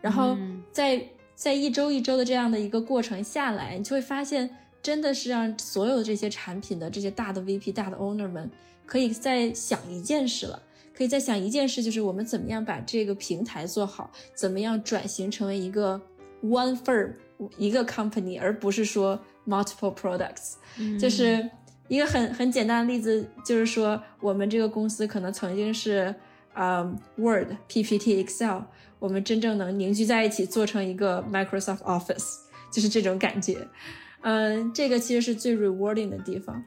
然后嗯。在在一周一周的这样的一个过程下来，你就会发现，真的是让所有这些产品的这些大的 VP、大的 owner 们可以再想一件事了。可以再想一件事，就是我们怎么样把这个平台做好，怎么样转型成为一个 one firm 一个 company，而不是说 multiple products。嗯就是一个很很简单的例子，就是说我们这个公司可能曾经是，嗯，Word、PPT、Excel，我们真正能凝聚在一起做成一个 Microsoft Office，就是这种感觉。嗯，这个其实是最 rewarding 的地方。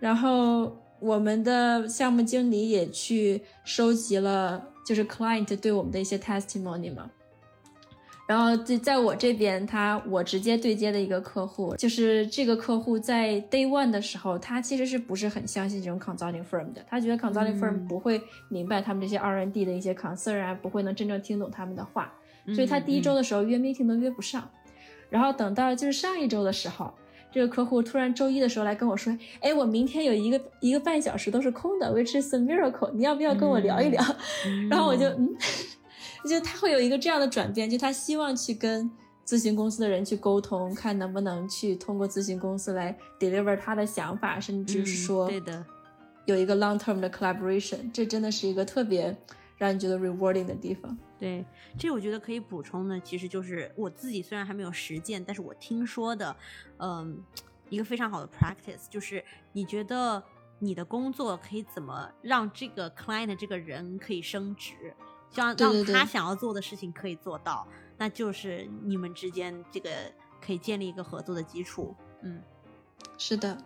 然后我们的项目经理也去收集了，就是 client 对我们的一些 testimony 嘛。然后在在我这边，他我直接对接的一个客户，就是这个客户在 day one 的时候，他其实是不是很相信这种 consulting firm 的？他觉得 consulting firm 嗯不会明白他们这些 R&D 的一些 concern 啊，不会能真正听懂他们的话，所以他第一周的时候约 meeting 都约不上。然后等到就是上一周的时候，这个客户突然周一的时候来跟我说：“哎，我明天有一个一个半小时都是空的，which is a miracle，你要不要跟我聊一聊？”嗯 然后我就嗯，就他会有一个这样的转变，就他希望去跟咨询公司的人去沟通，看能不能去通过咨询公司来 deliver 他的想法，甚至是嗯说对的，有一个 long term 的 collaboration，这真的是一个特别让你觉得 rewarding 的地方。对，这我觉得可以补充的，其实就是我自己虽然还没有实践，但是我听说的，嗯，一个非常好的 practice，就是你觉得你的工作可以怎么让这个 client 这个人可以升职，这样让他想要做的事情可以做到，那就是你们之间这个可以建立一个合作的基础。嗯，是的，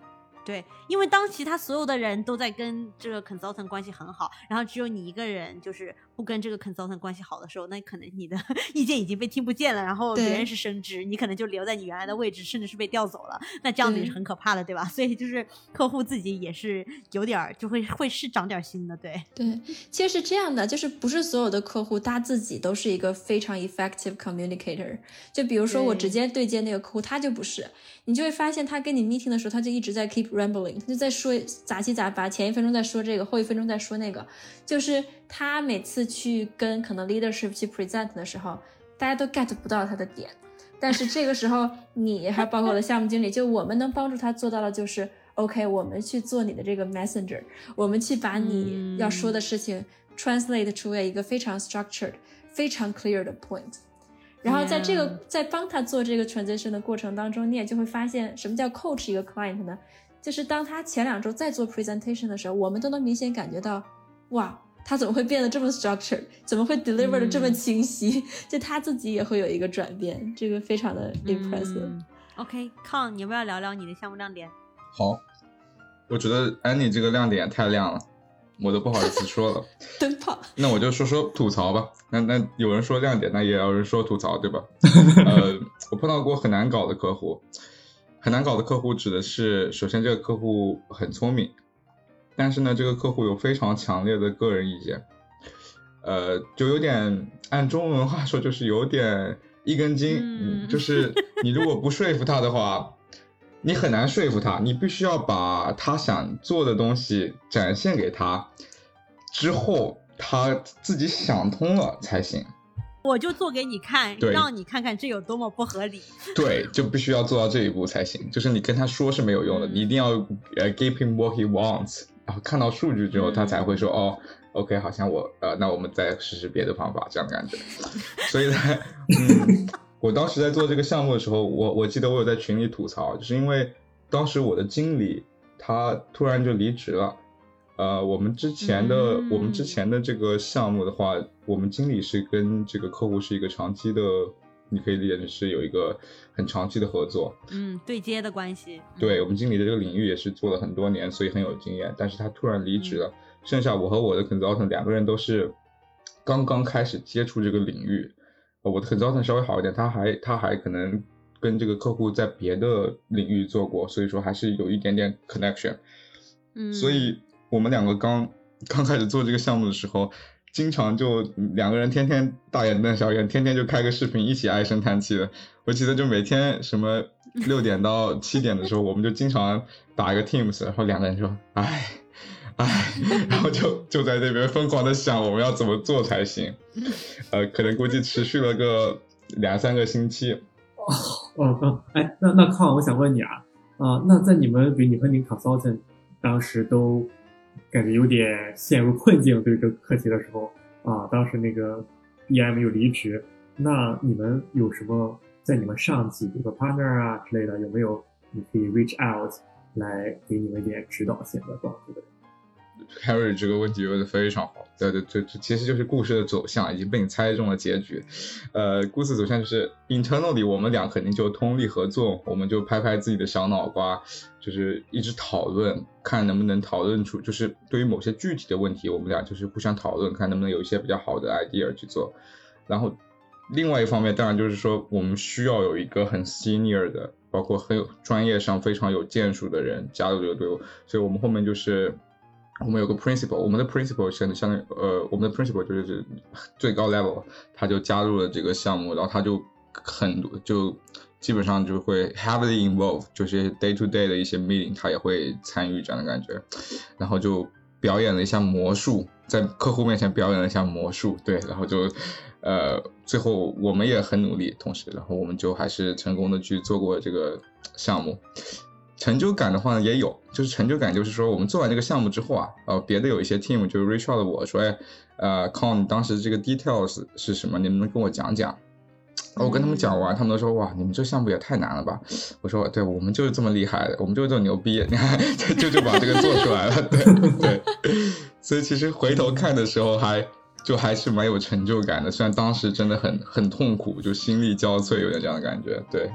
对，因为当其他所有的人都在跟这个 consultant 关系很好，然后只有你一个人就是不跟这个 consultant 关系好的时候，那可能你的 意见已经被听不见了，然后别人是升职，你可能就留在你原来的位置，甚至是被调走了，那这样子也是很可怕的，对吧？所以就是客户自己也是有点儿就会会是长点儿心的，对，对，其实是这样的，就是不是所有的客户他自己都是一个非常 effective communicator。就比如说我直接对接那个客户，他就不是，你就会发现他跟你 meeting 的时候，他就一直在 keep rambling，他就在说杂七杂八，前一分钟在说这个，后一分钟在说那个，就是他每次去跟可能 leadership 去 present 的时候，大家都 get 不到他的点。但是这个时候，你还包括我的项目经理，就我们能帮助他做到的就是，OK，我们去做你的这个 messenger，我们去把你要说的事情 translate 出来一个非常 structured、非常 clear 的 point。然后在这个.在帮他做这个 transition 的过程当中，你也就会发现什么叫 coach 一个 client 呢？就是当他前两周在做 presentation 的时候，我们都能明显感觉到，哇，他怎么会变得这么 structured？怎么会 deliver 的这么嗯清晰？就他自己也会有一个转变，这个非常的 impressive。嗯 OK，康，你要不要聊聊你的项目亮点？好，我觉得安妮这个亮点太亮了，我都不好意思说了。灯泡，那我就说说吐槽吧。那那有人说亮点，那也有人说吐槽，对吧？呃，我碰到过很难搞的客户，很难搞的客户指的是，首先这个客户很聪明，但是呢，这个客户有非常强烈的个人意见，呃，就有点按中文话说，就是有点一根筋，嗯嗯，就是你如果不说服他的话，你很难说服他，你必须要把他想做的东西展现给他，之后他自己想通了才行。我就做给你看，让你看看这有多么不合理。对，就必须要做到这一步才行。就是你跟他说是没有用的，嗯你一定要呃 give him what he wants，然后看到数据之后，嗯他才会说哦，OK，好像我呃，那我们再试试别的方法，这样的感觉。所以呢，嗯，我当时在做这个项目的时候，我我记得我有在群里吐槽，就是因为当时我的经理他突然就离职了。呃，我们之前的、我们之嗯前的这个项目的话，我们经理是跟这个客户是一个长期的，你可以理解成是有一个很长期的合作。嗯，对接的关系。对我们经理的这个领域也是做了很多年，所以很有经验。但是他突然离职了，剩下我和我的 consultant 两个人都是刚刚开始接触这个领域。呃我的 consultant 稍微好一点，他还他还可能跟这个客户在别的领域做过，所以说还是有一点点 connection。嗯，所以我们两个刚刚开始做这个项目的时候，经常就两个人天天大眼瞪小眼，天天就开个视频一起唉声叹气的。我记得就每天什么六点到七点的时候，我们就经常打一个 Teams，然后两个人说唉唉，然后就就在那边疯狂的想我们要怎么做才行。呃，可能估计持续了个两三个星期。哦，刚哎，那那康，我想问你啊，啊、那在你们比你和你 consultant 当时都感觉有点陷入困境对这个课题的时候啊，当时那个 EM 又离职，那你们有什么在你们上级，比如说 partner 啊之类的，有没有你可以 reach out 来给你们一点指导性的帮助的？Harry 这个问题问的非常好，对对对，这其实就是故事的走向已经被你猜中了结局。呃，故事走向就是 internally 我们俩肯定就通力合作，我们就拍拍自己的小脑瓜，就是一直讨论，看能不能讨论出，就是对于某些具体的问题，我们俩就是互相讨论，看能不能有一些比较好的 idea 去做。然后另外一方面，当然就是说我们需要有一个很 senior 的，包括很有专业上非常有建树的人加入这个队伍，所以我们后面就是。我们有个 principal，我们的 principal 相相当于呃，我们的 principal 就是最高 level，他就加入了这个项目，然后他就很多就基本上就会 heavily involved，就是 day to day 的一些 meeting，他也会参与这样的感觉，然后就表演了一下魔术，在客户面前表演了一下魔术，对，然后就呃最后我们也很努力，同时，然后我们就还是成功的去做过这个项目。成就感的话呢，也有，就是成就感，就是说我们做完这个项目之后啊，呃，别的有一些 team 就 reach out 我说，哎，呃，靠，你当时这个 details 是什么？你能不能跟我讲讲？我跟他们讲完，他们都说哇，你们这项目也太难了吧！我说对，我们就是这么厉害的，我们就是这么牛逼，你 看就就把这个做出来了，对对。所以其实回头看的时候还就还是蛮有成就感的，虽然当时真的很很痛苦，就心力交瘁，有点这样的感觉，对。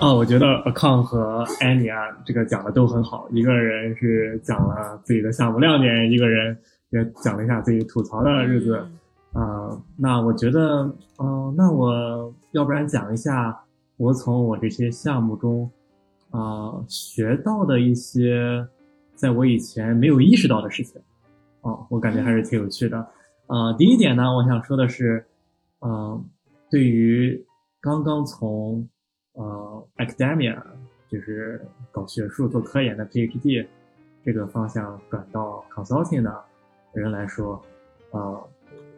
哦，我觉得 Account 和 Annie 啊，这个讲的都很好。一个人是讲了自己的项目亮点，一个人也讲了一下自己吐槽的日子。嗯啊、那我觉得，嗯、那我要不然讲一下我从我这些项目中啊、学到的一些在我以前没有意识到的事情。哦，我感觉还是挺有趣的。啊、第一点呢，我想说的是，嗯、对于刚刚从 academia 就是搞学术做科研的 PhD 这个方向转到 consulting 的人来说，呃，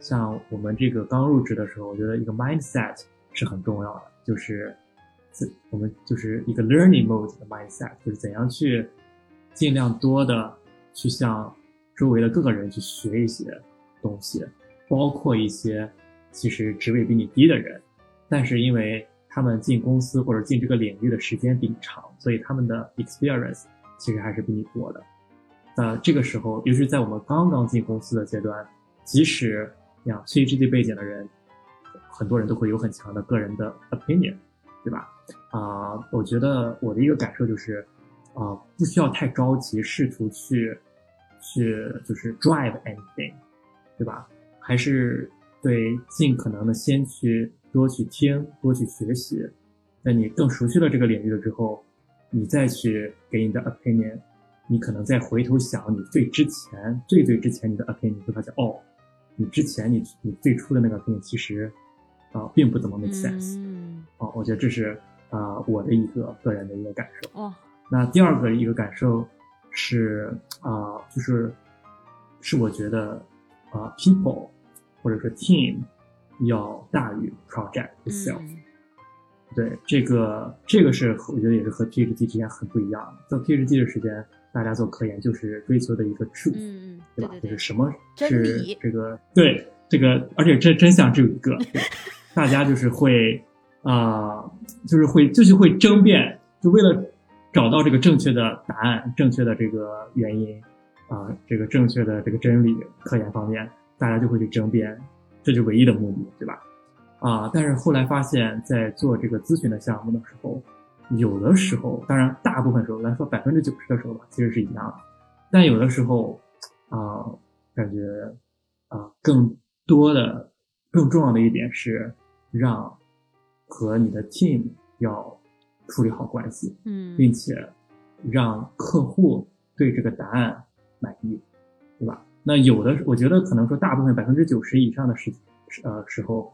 像我们这个刚入职的时候，我觉得一个 mindset 是很重要的，就是自我们就是一个 learning mode 的 mindset，就是怎样去尽量多的去向周围的各个人去学一些东西，包括一些其实职位比你低的人，但是因为他们进公司或者进这个领域的时间比你长，所以他们的 experience 其实还是比你多的。那这个时候，尤其是在我们刚刚进公司的阶段，即使像 PhD 背景的人，很多人都会有很强的个人的 opinion，对吧？啊、我觉得我的一个感受就是，啊、不需要太着急，试图去去就是 drive anything，对吧？还是对尽可能的先去多去听，多去学习，在你更熟悉了这个领域了之后，你再去给你的 opinion，你可能再回头想你最之前最最之前你的 opinion，你会发现哦，你之前你你最初的那个 opinion 其实啊、并不怎么 make sense，、嗯。啊，我觉得这是啊、我的一个个人的一个感受。哦，那第二个一个感受是啊、就是是我觉得啊、people 或者说 team 要大于 project itself。嗯对，这个这个是我觉得也是和 PhD 之间很不一样的。做 PhD 的时间，大家做科研就是追求的一个 truth，、嗯，对吧？就是什么是这个对这个，而且真真相只有一个，大家就是会啊、就是会就是会争辩，就为了找到这个正确的答案、正确的这个原因啊、这个正确的这个真理，科研方面大家就会去争辩，这就是唯一的目的，对吧？啊，但是后来发现，在做这个咨询的项目的时候，有的时候，当然大部分时候来说，百分之九十的时候吧，其实是一样的，但有的时候，啊，感觉啊，更多的、更重要的一点是让和你的 team 要处理好关系，嗯，并且让客户对这个答案满意？那有的，我觉得可能说大部分百分之九十以上的时呃时候，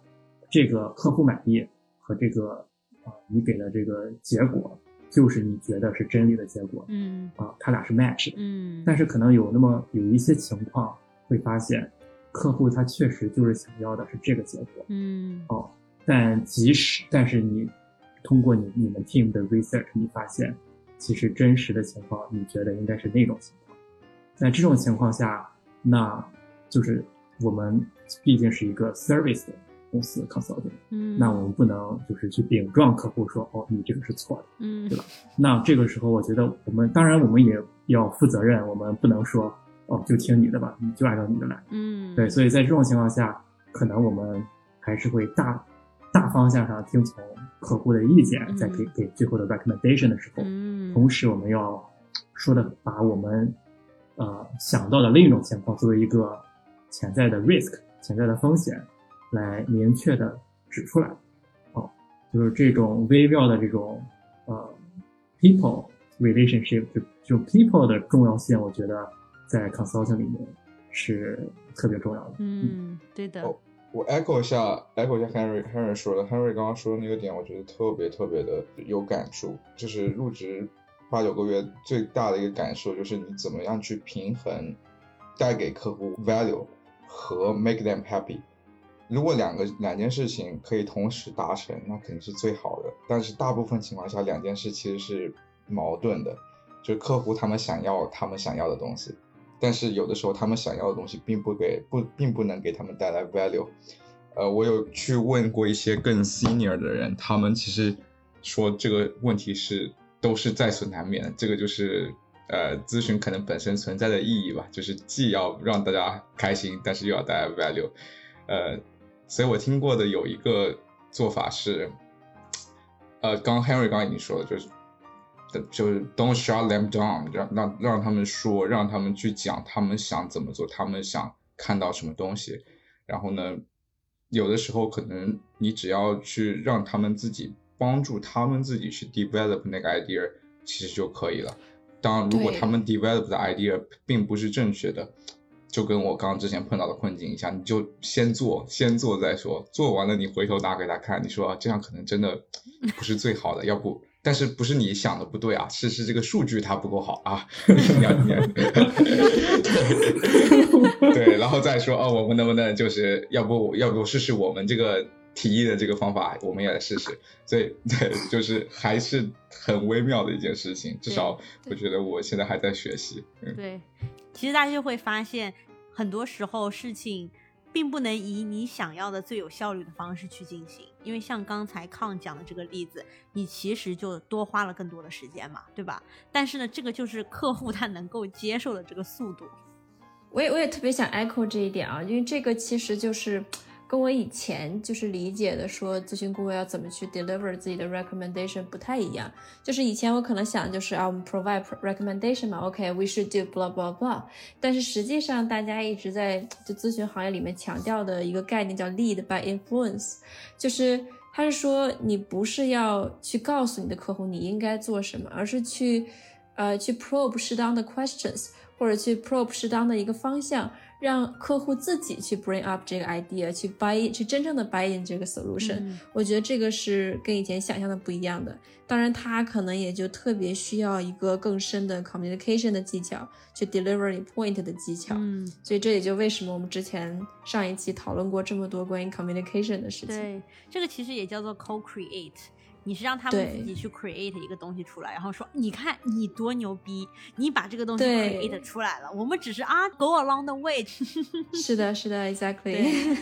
这个客户满意和这个啊、你给的这个结果，就是你觉得是真理的结果嗯啊，它俩是 match 的。嗯，但是可能有那么有一些情况会发现，客户他确实就是想要的是这个结果嗯哦，但即使但是你通过你你们 team 的 research，你发现其实真实的情况，你觉得应该是那种情况。在这种情况下，那就是我们毕竟是一个 service 的公司 consulting，嗯，那我们不能就是去顶撞客户说哦你这个是错的。嗯。对吧？那这个时候，我觉得我们当然我们也要负责任，我们不能说哦就听你的吧，你就按照你的来。嗯。对，所以在这种情况下，可能我们还是会大大方向上听从客户的意见，嗯。在给给最后的 recommendation 的时候，嗯，同时我们要说的把我们呃想到的另一种情况作为一个潜在的 risk、潜在的风险，来明确的指出来。哦，就是这种微妙的这种呃 people relationship，就就 people 的重要性，我觉得在 consulting 里面是特别重要的。嗯，对的，哦我 echo 一下，echo 一下 Henry Henry 说的，Henry 刚刚说的那个点，我觉得特别特别的有感触。就是入职八九个月最大的一个感受，就是你怎么样去平衡带给客户 value 和 make them happy。如果两个两件事情可以同时达成，那肯定是最好的。但是大部分情况下，两件事其实是矛盾的，就是客户他们想要他们想要的东西，但是有的时候他们想要的东西并不给不并不能给他们带来 value。呃，我有去问过一些更 senior 的人，他们其实说这个问题是都是在所难免的。这个就是呃咨询可能本身存在的意义吧，就是既要让大家开心，但是又要带来 value。呃，所以我听过的有一个做法是，呃，刚 Henry 刚刚已经说了，就是就是 don't shut them down，让让让他们说，让他们去讲他们想怎么做，他们想看到什么东西。然后呢，有的时候可能你只要去让他们自己帮助他们自己去 develop 那个 idea，其实就可以了。当然，如果他们 develop 的 idea 并不是正确的，就跟我刚刚之前碰到的困境一样，你就先做，先做再说。做完了，你回头拿给他看，你说、啊、这样可能真的不是最好的，要不，但是不是你想的不对啊，是是这个数据它不够好啊，你要你要对对，然后再说哦，我们能不能就是要不要不试试我们这个提议的这个方法，我们也来试试。所以对，就是还是很微妙的一件事情，至少我觉得我现在还在学习。嗯，对，其实大家就会发现，很多时候事情并不能以你想要的最有效率的方式去进行，因为像刚才康讲的这个例子，你其实就多花了更多的时间嘛，对吧？但是呢，这个就是客户他能够接受的这个速度。我也我也特别想 echo 这一点啊，因为这个其实就是跟我以前就是理解的说咨询顾问要怎么去 deliver 自己的 recommendation 不太一样。就是以前我可能想就是啊，我们 provide recommendation 嘛，OK，we、should do blah blah blah。但是实际上大家一直在就咨询行业里面强调的一个概念叫 lead by influence，就是他是说你不是要去告诉你的客户你应该做什么，而是去呃去 probe 适当的 questions。或者去 probe 适当的一个方向，让客户自己去 bring up 这个 idea，去 buy 去真正的 buy in 这个 solution。嗯我觉得这个是跟以前想象的不一样的。当然，他可能也就特别需要一个更深的 communication 的技巧，去 delivery point 的技巧。嗯，所以这也就为什么我们之前上一期讨论过这么多关于 communication 的事情。对，这个其实也叫做 co-create。你是让他们自己去 create 一个东西出来，然后说，你看你多牛逼，你把这个东西 create 出来了，我们只是啊 go along the way。是的，是的，exactly。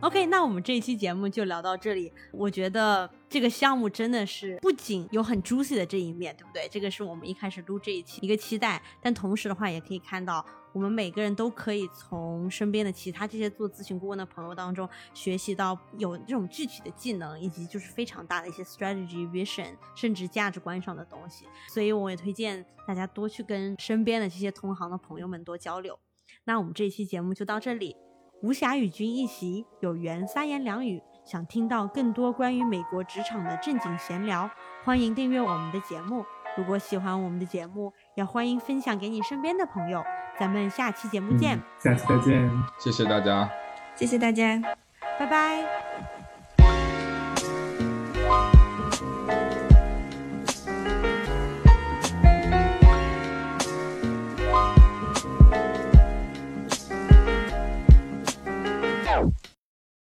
OK，那我们这一期节目就聊到这里。我觉得这个项目真的是不仅有很 juicy 的这一面，对不对？这个是我们一开始录这一期一个期待，但同时的话也可以看到，我们每个人都可以从身边的其他这些做咨询顾问的朋友当中学习到有这种具体的技能，以及就是非常大的一些 strategy、vision，甚至价值观上的东西。所以我也推荐大家多去跟身边的这些同行的朋友们多交流。那我们这期节目就到这里。无暇与君一席，有缘三言两语。想听到更多关于美国职场的正经闲聊，欢迎订阅我们的节目。如果喜欢我们的节目，也欢迎分享给你身边的朋友。咱们下期节目见，嗯，下期再见。谢谢大家。谢谢大家。拜拜。